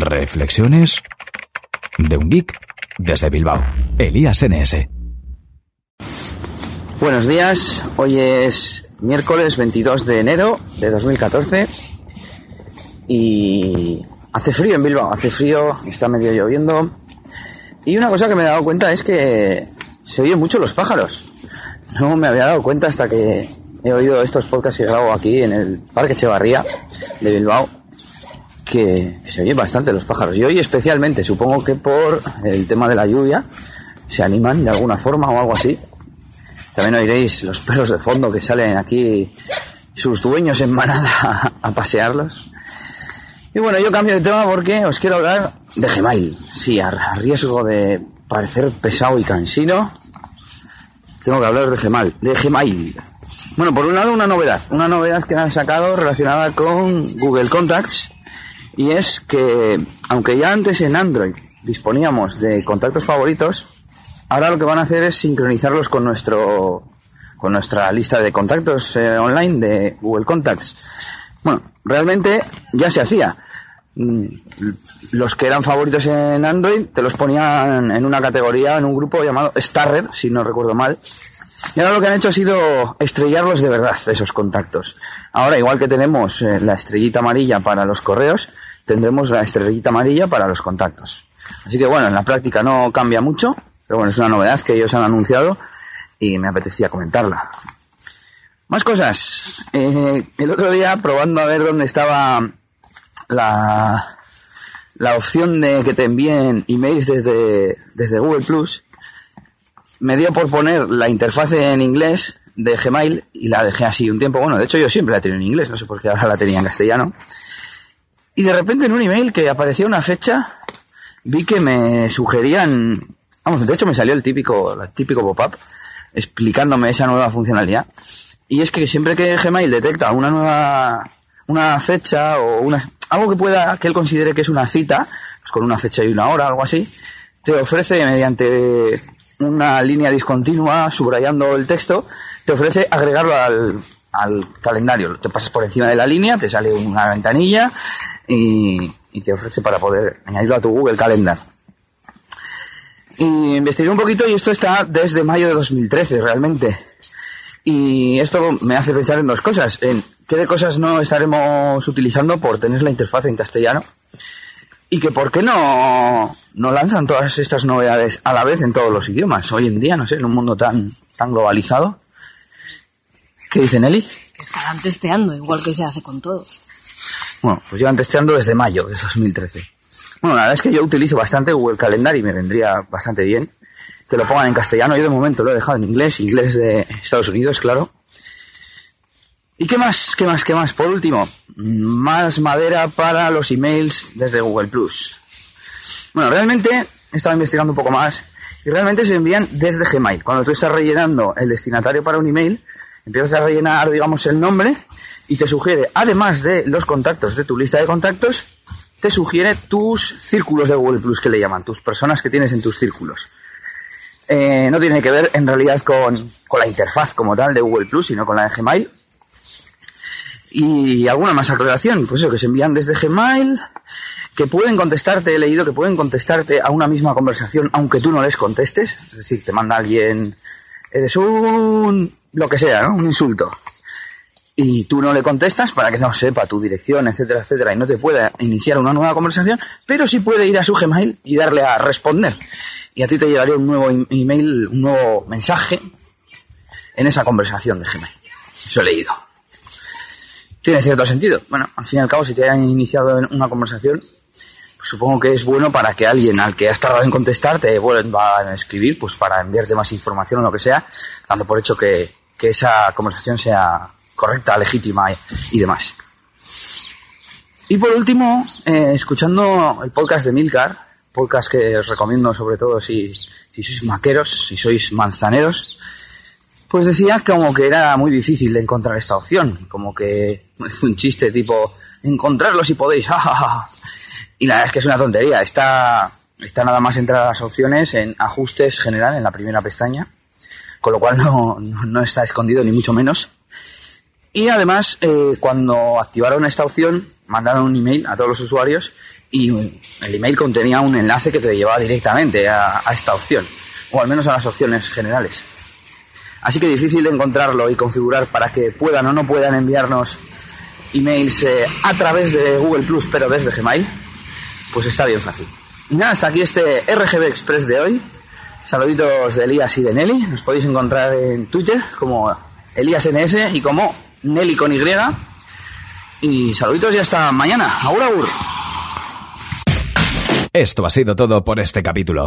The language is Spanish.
Reflexiones de un geek desde Bilbao. Elías NS. Buenos días, hoy es miércoles 22 de enero de 2014 y hace frío en Bilbao, hace frío, está medio lloviendo y una cosa que me he dado cuenta es que se oyen mucho los pájaros. No me había dado cuenta hasta que he oído estos podcasts que grabo aquí en el Parque Echevarría de Bilbao que, se oyen bastante los pájaros. Y hoy especialmente, supongo que por el tema de la lluvia, se animan de alguna forma o algo así. También oiréis los perros de fondo que salen aquí, sus dueños en manada a pasearlos. Y bueno, yo cambio de tema porque os quiero hablar de Gmail. Sí, a riesgo de parecer pesado y cansino, tengo que hablar de Gmail. De Gmail. Bueno, por un lado una novedad, una novedad que han sacado relacionada con Google Contacts y es que aunque ya antes en Android disponíamos de contactos favoritos, ahora lo que van a hacer es sincronizarlos con nuestro con nuestra lista de contactos eh, online de Google Contacts. Bueno, realmente ya se hacía. Mm, los que eran favoritos en Android te los ponían en una categoría, en un grupo llamado Starred, si no recuerdo mal. Y ahora lo que han hecho ha sido estrellarlos de verdad, esos contactos. Ahora, igual que tenemos eh, la estrellita amarilla para los correos, tendremos la estrellita amarilla para los contactos. Así que bueno, en la práctica no cambia mucho, pero bueno, es una novedad que ellos han anunciado y me apetecía comentarla. Más cosas. Eh, el otro día, probando a ver dónde estaba la, la opción de que te envíen emails desde, desde Google Plus, me dio por poner la interfaz en inglés de Gmail y la dejé así un tiempo. Bueno, de hecho yo siempre la tenía en inglés, no sé por qué ahora la tenía en castellano. Y de repente en un email que aparecía una fecha, vi que me sugerían, vamos, de hecho me salió el típico, el típico pop-up explicándome esa nueva funcionalidad. Y es que siempre que Gmail detecta una nueva, una fecha o una, algo que pueda, que él considere que es una cita, pues con una fecha y una hora, algo así, te ofrece mediante una línea discontinua, subrayando el texto, te ofrece agregarlo al, al calendario. Te pasas por encima de la línea, te sale una ventanilla y, te ofrece para poder añadirlo a tu Google Calendar. Y investigué un poquito y esto está desde mayo de 2013 realmente. Y esto me hace pensar en dos cosas. En qué de cosas no estaremos utilizando por tener la interfaz en castellano. Y que por qué no, no lanzan todas estas novedades a la vez en todos los idiomas. Hoy en día, no sé, en un mundo tan, tan globalizado. ¿Qué dice Nelly? Que estarán testeando, igual que se hace con todo. Bueno, pues llevan testeando desde mayo de 2013. Bueno, la verdad es que yo utilizo bastante Google Calendar y me vendría bastante bien que lo pongan en castellano. Yo de momento lo he dejado en inglés, inglés de Estados Unidos, claro. ¿Y qué más? ¿Qué más? ¿Qué más? Por último, más madera para los emails desde Google Plus. Bueno, realmente he estado investigando un poco más y realmente se envían desde Gmail. Cuando tú estás rellenando el destinatario para un email, empiezas a rellenar, digamos, el nombre y te sugiere, además de los contactos de tu lista de contactos, te sugiere tus círculos de Google Plus que le llaman, tus personas que tienes en tus círculos. Eh, no tiene que ver en realidad con, con, la interfaz como tal de Google Plus, sino con la de Gmail. Y alguna más aclaración, pues eso, que se envían desde Gmail, que pueden contestarte, he leído que pueden contestarte a una misma conversación aunque tú no les contestes, es decir, te manda alguien, eres un, lo que sea, ¿no? Un insulto. Y tú no le contestas para que no sepa tu dirección, etcétera, etcétera, y no te pueda iniciar una nueva conversación, pero sí puede ir a su Gmail y darle a responder. Y a ti te llevaría un nuevo email, un nuevo mensaje en esa conversación de Gmail. Eso he leído. Tiene cierto sentido. Bueno, al fin y al cabo, si te han iniciado una conversación, pues supongo que es bueno para que alguien al que has tardado en contestar te vuelva a escribir, pues para enviarte más información o lo que sea, dando por hecho que, que esa conversación sea correcta, legítima y, demás. Y por último, eh, escuchando el podcast de Milcar, podcast que os recomiendo sobre todo si, si sois maqueros, si sois manzaneros, pues decía como que era muy difícil de encontrar esta opción, como que es un chiste tipo, encontrarlo si podéis, y la verdad es que es una tontería, está, está nada más entrar a las opciones en ajustes general en la primera pestaña, con lo cual no, no, está escondido ni mucho menos. Y además, eh, cuando activaron esta opción, mandaron un email a todos los usuarios y el email contenía un enlace que te llevaba directamente a, a esta opción, o al menos a las opciones generales. Así que difícil encontrarlo y configurar para que puedan o no puedan enviarnos emails eh, a través de Google Plus, pero desde Gmail, pues está bien fácil. Y nada, hasta aquí este RGB Express de hoy. Saluditos de Elías y de Nelly. Nos podéis encontrar en Twitter como ElíasNS y como Nelly con Y. Y saluditos y hasta mañana. Agur, agur. Esto ha sido todo por este capítulo.